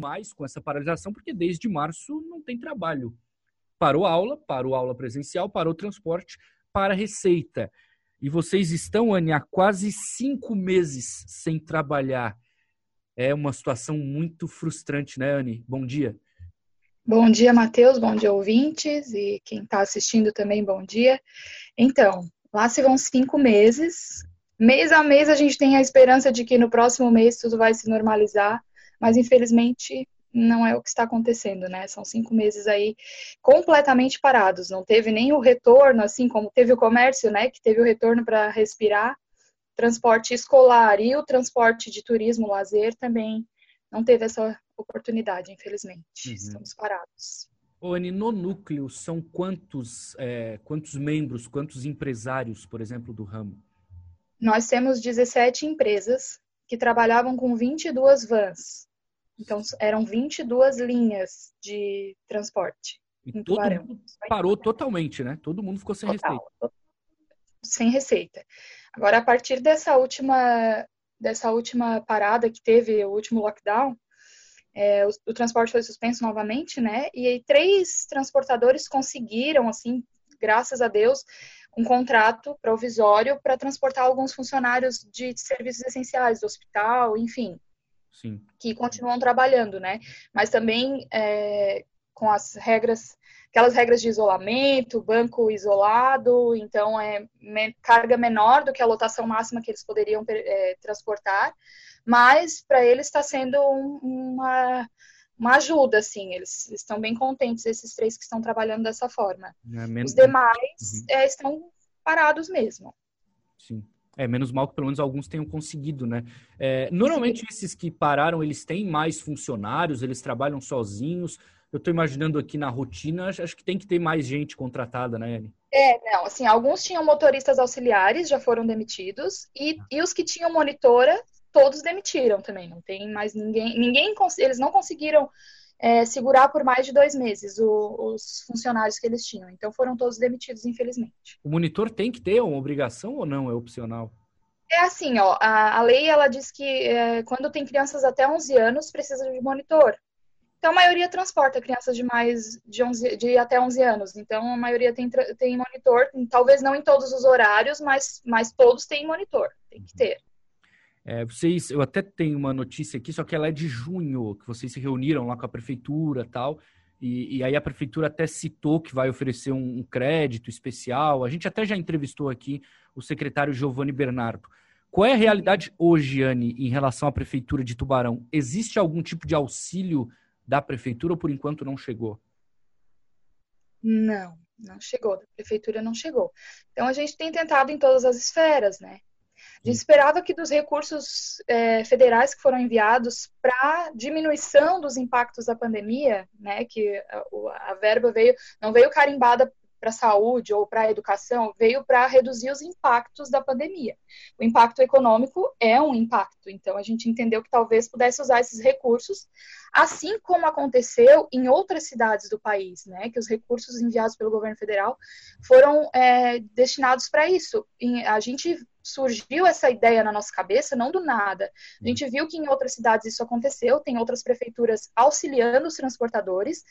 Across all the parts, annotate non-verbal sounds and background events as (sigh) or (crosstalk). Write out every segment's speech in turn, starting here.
mais com essa paralisação, porque desde março não tem trabalho. Parou aula, parou aula presencial, parou transporte, para receita. E vocês estão, Anne, há quase cinco meses sem trabalhar. É uma situação muito frustrante, né, Anne? Bom dia. Bom dia, Matheus. Bom dia, ouvintes. E quem está assistindo também, bom dia. Então, lá se vão cinco meses. Mês a mês a gente tem a esperança de que no próximo mês tudo vai se normalizar, mas infelizmente não é o que está acontecendo, né? São cinco meses aí completamente parados. Não teve nem o retorno, assim como teve o comércio, né? Que teve o retorno para respirar. Transporte escolar e o transporte de turismo, lazer também não teve essa oportunidade, infelizmente. Uhum. Estamos parados. Anny, no núcleo são quantos, é, quantos membros, quantos empresários, por exemplo, do ramo? Nós temos 17 empresas que trabalhavam com 22 vans. Então, eram 22 linhas de transporte. E todo Tubarão. mundo parou totalmente, né? Todo mundo ficou sem Total. receita. Sem receita. Agora, a partir dessa última, dessa última parada que teve, o último lockdown, é, o, o, transporte foi suspenso novamente, né? E aí, três transportadores conseguiram, assim, graças a Deus, um contrato provisório para transportar alguns funcionários de serviços essenciais do hospital, enfim. Sim. que continuam trabalhando, né? Mas também é, com as regras, aquelas regras de isolamento, banco isolado, então é me, carga menor do que a lotação máxima que eles poderiam é, transportar, mas para eles está sendo um, uma uma ajuda, assim, eles estão bem contentes, esses três que estão trabalhando dessa forma. É, Os demais uhum. é, estão parados mesmo. Sim. É, menos mal que pelo menos alguns tenham conseguido, né? É, normalmente esses que pararam, eles têm mais funcionários, eles trabalham sozinhos. Eu estou imaginando aqui na rotina, acho que tem que ter mais gente contratada, né, Anne? É, não, assim, alguns tinham motoristas auxiliares, já foram demitidos, e, e os que tinham monitora, todos demitiram também, não tem mais ninguém, ninguém, eles não conseguiram é, segurar por mais de dois meses o, os funcionários que eles tinham. Então foram todos demitidos, infelizmente. O monitor tem que ter uma obrigação ou não? É opcional? É assim, ó, a, a lei ela diz que é, quando tem crianças até 11 anos precisa de monitor. Então a maioria transporta crianças de mais de, 11, de até 11 anos. Então a maioria tem, tem monitor, talvez não em todos os horários, mas, mas todos têm monitor, tem que ter. É, vocês, eu até tenho uma notícia aqui, só que ela é de junho, que vocês se reuniram lá com a prefeitura tal, e, e aí a prefeitura até citou que vai oferecer um, um, crédito especial. A gente até já entrevistou aqui o secretário Giovanni Bernardo. Qual é a realidade hoje, Anne, em relação à prefeitura de Tubarão? Existe algum tipo de auxílio da prefeitura ou por enquanto não chegou? Não, não chegou. Da prefeitura não chegou. Então a gente tem tentado em todas as esferas, né? Gente esperava que dos recursos é, federais que foram enviados para diminuição dos impactos da pandemia, né, que a, a verba veio, não veio carimbada para a saúde ou para a educação, veio para reduzir os impactos da pandemia. O impacto econômico é um impacto, então a gente entendeu que talvez pudesse usar esses recursos, assim como aconteceu em outras cidades do país, né, que os recursos enviados pelo governo federal foram é, destinados para isso. E a gente surgiu essa ideia na nossa cabeça, não do nada. A gente viu que em outras cidades isso aconteceu, tem outras prefeituras auxiliando os transportadores,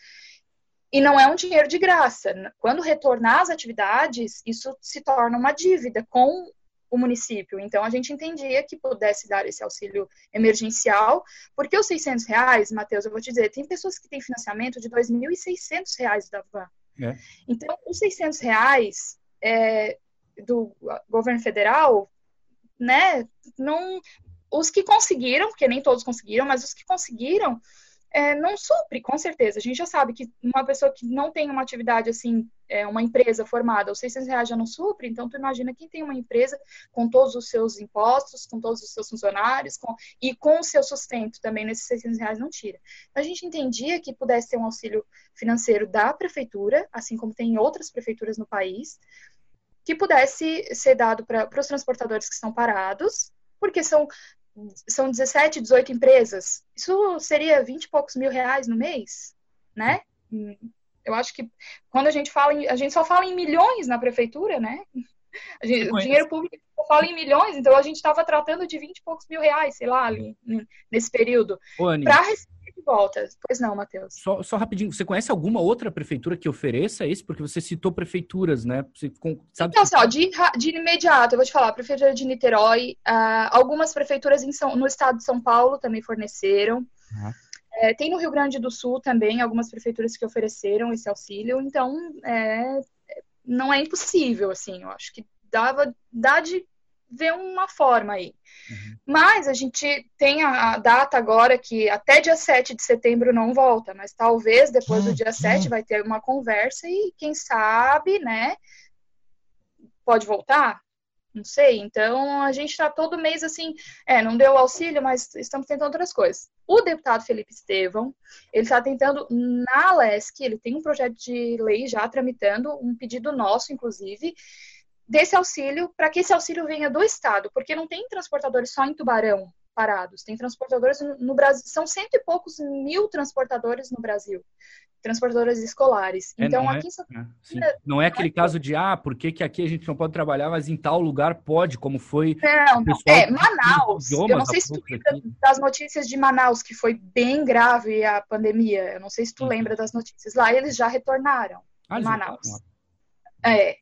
e não é um dinheiro de graça. Quando retornar às atividades, isso se torna uma dívida com o município. Então, a gente entendia que pudesse dar esse auxílio emergencial, porque os 600 reais, Matheus, eu vou te dizer, tem pessoas que têm financiamento de 2.600 reais da van. É. Então, os 600 reais é, do governo federal, né, não, os que conseguiram, porque nem todos conseguiram, mas os que conseguiram, é, não supre, com certeza. A gente já sabe que uma pessoa que não tem uma atividade assim, é, uma empresa formada, os 600 reais já não supre, então tu imagina quem tem uma empresa com todos os seus impostos, com todos os seus funcionários com, e com o seu sustento também nesses 600 reais não tira. Então, a gente entendia que pudesse ter um auxílio financeiro da prefeitura, assim como tem em outras prefeituras no país, que pudesse ser dado para os transportadores que estão parados, porque são, são 17, 18 empresas. Isso seria 20 e poucos mil reais no mês, né? Eu acho que quando a gente fala em, a gente só fala em milhões na prefeitura, né? Gente, o dinheiro público fala em milhões, então a gente estava tratando de 20 e poucos mil reais, sei lá, ali, nesse período. Para receber volta. Pois não, Matheus. Só, só rapidinho, você conhece alguma outra prefeitura que ofereça esse? Porque você citou prefeituras, né? Você sabe então, assim, ó, de, de imediato, eu vou te falar, a prefeitura de Niterói, uh, algumas prefeituras em São, no estado de São Paulo também forneceram. Uhum. É, tem no Rio Grande do Sul também algumas prefeituras que ofereceram esse auxílio, então é, não é impossível, assim, eu acho que dava, dá de ver uma forma aí. Uhum. Mas a gente tem a, data agora que até dia 7 de setembro não volta, mas talvez depois do dia 7 vai ter uma conversa e quem sabe, né, pode voltar? Não sei. Então a gente está todo mês assim, é, não deu auxílio, mas estamos tentando outras coisas. O deputado Felipe Estevão, ele está tentando na LESC, ele tem um projeto de lei já tramitando, um pedido nosso, inclusive, desse auxílio, para que esse auxílio venha do Estado, porque não tem transportadores só em Tubarão parados, tem transportadores no Brasil, são cento e poucos mil transportadores no Brasil, transportadores escolares. É, então, não aqui é, é, Não é aquele caso de, ah, por que, que aqui a gente não pode trabalhar, mas em tal lugar pode, como foi. Não, não. É, Manaus. Eu não sei se tu lembra aqui. das notícias de Manaus, que foi bem grave a pandemia. Eu não sei se tu uhum. lembra das notícias. Lá eles já retornaram. Ah, Manaus. É,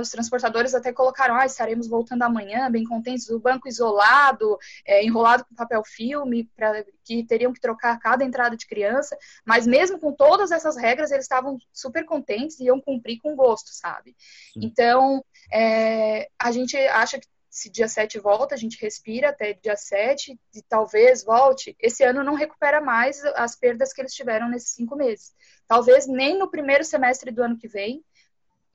os transportadores até colocaram, ah, estaremos voltando amanhã, bem contentes, o banco isolado, é, enrolado com papel filme, pra, que teriam que trocar cada entrada de criança, mas mesmo com todas essas regras, eles estavam super contentes e iam cumprir com gosto, sabe? Sim. Então, é, a gente acha que se dia 7 volta, a gente respira até dia 7 e talvez volte. Esse ano não recupera mais as perdas que eles tiveram nesses cinco meses. Talvez nem no primeiro semestre do ano que vem,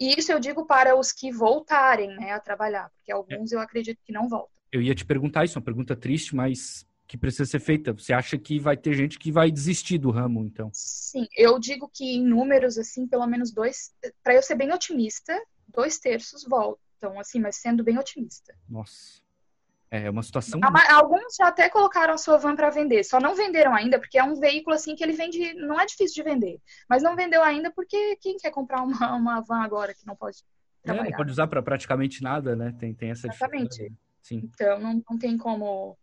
e isso eu digo para os que voltarem né, a trabalhar, porque alguns eu acredito que não voltam. Eu ia te perguntar isso, uma pergunta triste, mas que precisa ser feita. Você acha que vai ter gente que vai desistir do ramo, então? Sim, eu digo que em números, assim, pelo menos dois, para eu ser bem otimista, dois terços voltam, assim, mas sendo bem otimista. Nossa. É uma situação. Alguns já até colocaram a sua van para vender, só não venderam ainda, porque é um veículo assim que ele vende, não é difícil de vender, mas não vendeu ainda porque quem quer comprar uma, (laughs) uma van agora que não pode trabalhar? É, não pode usar para praticamente nada, né? Tem, tem essa Exatamente. Sim. Então não, não tem como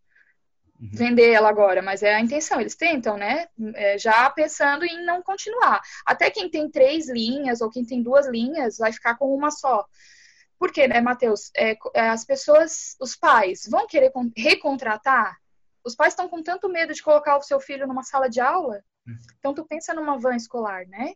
uhum. vender ela agora, mas é a intenção, eles tentam, né? É, já pensando em não continuar. Até quem tem três linhas ou quem tem duas linhas vai ficar com uma só. Porque, né, Matheus, é, é, as pessoas, os pais, vão querer recontratar? Os pais estão com tanto medo de colocar o seu filho numa sala de aula? Hum. Então, tu pensa numa van escolar, né?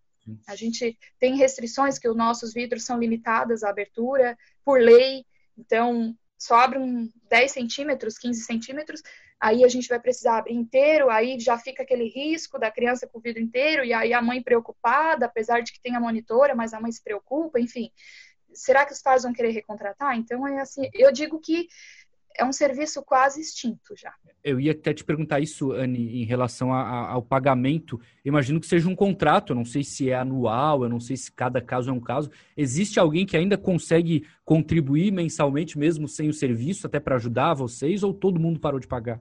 A gente tem restrições que os nossos vidros são limitados à abertura por lei. Então, só abre um 10 centímetros, 15 centímetros, aí a gente vai precisar abrir inteiro, aí já fica aquele risco da criança com o vidro inteiro, e aí a mãe preocupada, apesar de que tem a monitora, mas a mãe se preocupa, enfim será que os pais vão querer recontratar? Então, é assim, eu digo que é um serviço quase extinto já. Eu ia até te perguntar isso, Anne, em relação a, a, ao pagamento. Imagino que seja um contrato, eu não sei se é anual, eu não sei se cada caso é um caso. Existe alguém que ainda consegue contribuir mensalmente, mesmo sem o serviço, até para ajudar vocês, ou todo mundo parou de pagar?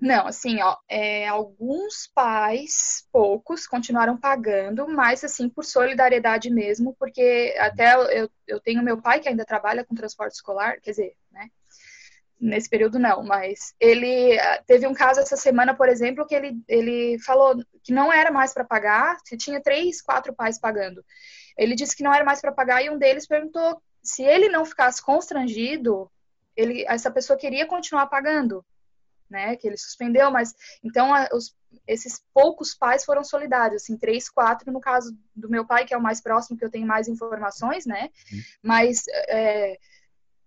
Não, assim, ó, é, alguns pais, poucos, continuaram pagando, mas assim, por solidariedade mesmo, porque até eu, eu tenho meu pai que ainda trabalha com transporte escolar, quer dizer, né? Nesse período não, mas ele ah, teve um caso essa semana, por exemplo, que ele, ele falou que não era mais para pagar, se tinha três, quatro pais pagando. Ele disse que não era mais para pagar e um deles perguntou se ele não ficasse constrangido, ele, essa pessoa queria continuar pagando né, que ele suspendeu, mas então a, os, esses poucos pais foram solidários, assim, três, quatro, no caso do meu pai, que é o mais próximo, que eu tenho mais informações, né, uhum. mas é,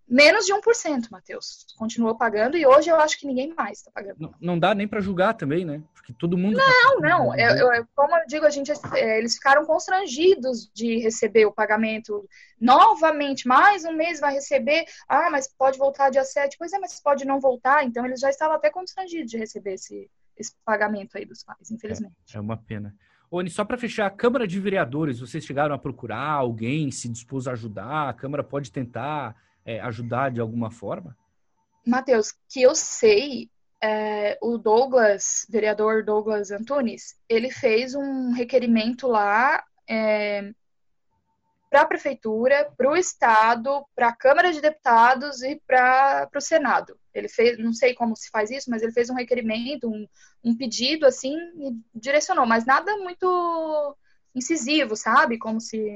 menos de 1%, Matheus, continuou pagando e hoje eu acho que ninguém mais está pagando. Não, não, dá nem para julgar também, né, porque todo mundo... Não, tá não, eu, eu, como eu digo, a gente, é, eles ficaram constrangidos de receber o pagamento novamente, mais um mês vai receber, ah, mas pode voltar dia 7, pois é, mas pode não voltar, então eles já estavam até constrangidos de receber esse, esse pagamento aí dos pais, infelizmente. É, é uma pena. Oni, só para fechar, a Câmara de Vereadores, vocês chegaram a procurar alguém, se dispôs a ajudar? A Câmara pode tentar é, ajudar de alguma forma? Matheus, que eu sei, é, o Douglas, vereador Douglas Antunes, ele fez um requerimento lá é, para a prefeitura, para o estado, para a Câmara de Deputados e para o Senado. Ele fez, não sei como se faz isso, mas ele fez um requerimento, um, um pedido, assim, e direcionou, mas nada muito incisivo, sabe? Como se.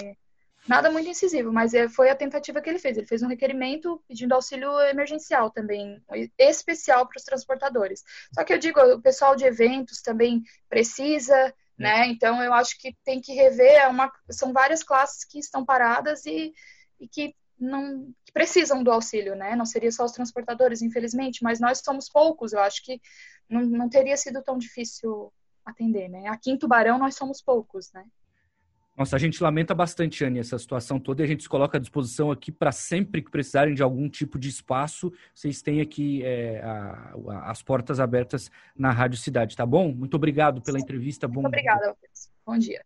Nada muito incisivo, mas é, foi a tentativa que ele fez. Ele fez um requerimento pedindo auxílio emergencial também, especial para os transportadores. Só que eu digo, o pessoal de eventos também precisa, né? Então eu acho que tem que rever. É uma, são várias classes que estão paradas e, e que não que precisam do auxílio, né? Não seria só os transportadores, infelizmente, mas nós somos poucos. Eu acho que não, não teria sido tão difícil atender, né? Aqui em Tubarão nós somos poucos, né? Nossa, a gente lamenta bastante, Anne, essa situação toda e a gente se coloca à disposição aqui para sempre que precisarem de algum tipo de espaço, vocês têm aqui é, a, a, as portas abertas na Rádio Cidade, tá bom? Muito obrigado pela entrevista. Bom Muito obrigada, Bom dia.